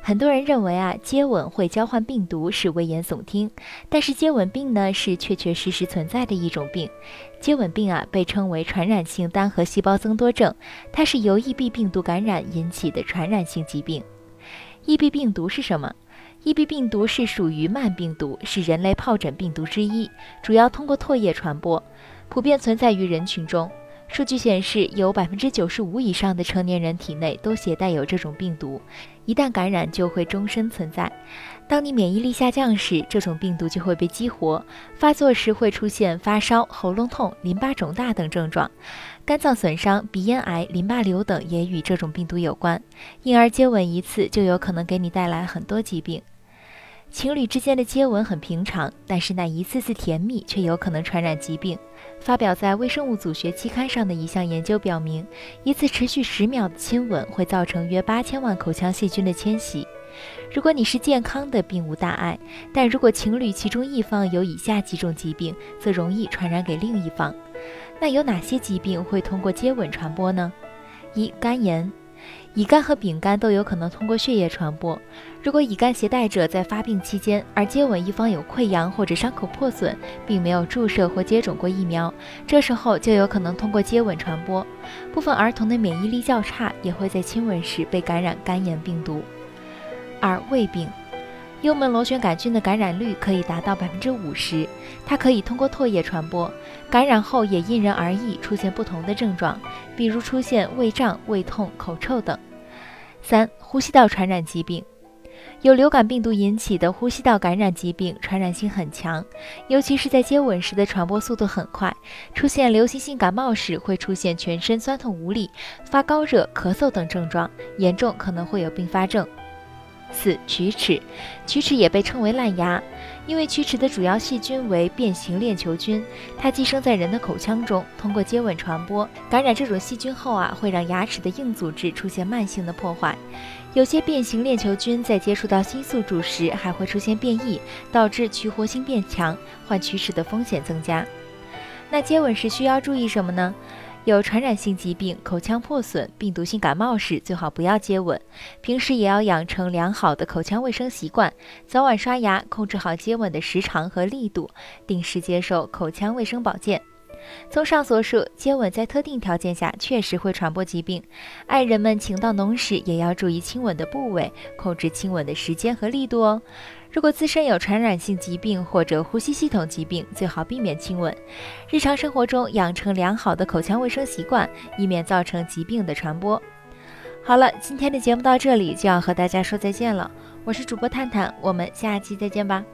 很多人认为啊，接吻会交换病毒是危言耸听，但是接吻病呢是确确实实存在的一种病。接吻病啊被称为传染性单核细胞增多症，它是由 EB 病毒感染引起的传染性疾病。EB 病毒是什么？EB 病毒是属于慢病毒，是人类疱疹病毒之一，主要通过唾液传播，普遍存在于人群中。数据显示，有百分之九十五以上的成年人体内都携带有这种病毒，一旦感染就会终身存在。当你免疫力下降时，这种病毒就会被激活，发作时会出现发烧、喉咙痛、淋巴肿大等症状，肝脏损伤、鼻咽癌、淋巴瘤等也与这种病毒有关。因而接吻一次就有可能给你带来很多疾病。情侣之间的接吻很平常，但是那一次次甜蜜却有可能传染疾病。发表在《微生物组学》期刊上的一项研究表明，一次持续十秒的亲吻会造成约八千万口腔细菌的迁徙。如果你是健康的，并无大碍；但如果情侣其中一方有以下几种疾病，则容易传染给另一方。那有哪些疾病会通过接吻传播呢？一、肝炎。乙肝和丙肝都有可能通过血液传播。如果乙肝携带者在发病期间，而接吻一方有溃疡或者伤口破损，并没有注射或接种过疫苗，这时候就有可能通过接吻传播。部分儿童的免疫力较差，也会在亲吻时被感染肝炎病毒。二、胃病。幽门螺旋杆菌的感染率可以达到百分之五十，它可以通过唾液传播，感染后也因人而异，出现不同的症状，比如出现胃胀、胃痛、口臭等。三、呼吸道传染疾病，由流感病毒引起的呼吸道感染疾病传染性很强，尤其是在接吻时的传播速度很快。出现流行性感冒时，会出现全身酸痛无力、发高热、咳嗽等症状，严重可能会有并发症。四、龋齿，龋齿也被称为烂牙，因为龋齿的主要细菌为变形链球菌，它寄生在人的口腔中，通过接吻传播。感染这种细菌后啊，会让牙齿的硬组织出现慢性的破坏。有些变形链球菌在接触到新宿主时，还会出现变异，导致去活性变强，患龋齿的风险增加。那接吻时需要注意什么呢？有传染性疾病、口腔破损、病毒性感冒时，最好不要接吻。平时也要养成良好的口腔卫生习惯，早晚刷牙，控制好接吻的时长和力度，定时接受口腔卫生保健。综上所述，接吻在特定条件下确实会传播疾病。爱人们情到浓时，也要注意亲吻的部位，控制亲吻的时间和力度哦。如果自身有传染性疾病或者呼吸系统疾病，最好避免亲吻。日常生活中养成良好的口腔卫生习惯，以免造成疾病的传播。好了，今天的节目到这里就要和大家说再见了。我是主播探探，我们下期再见吧。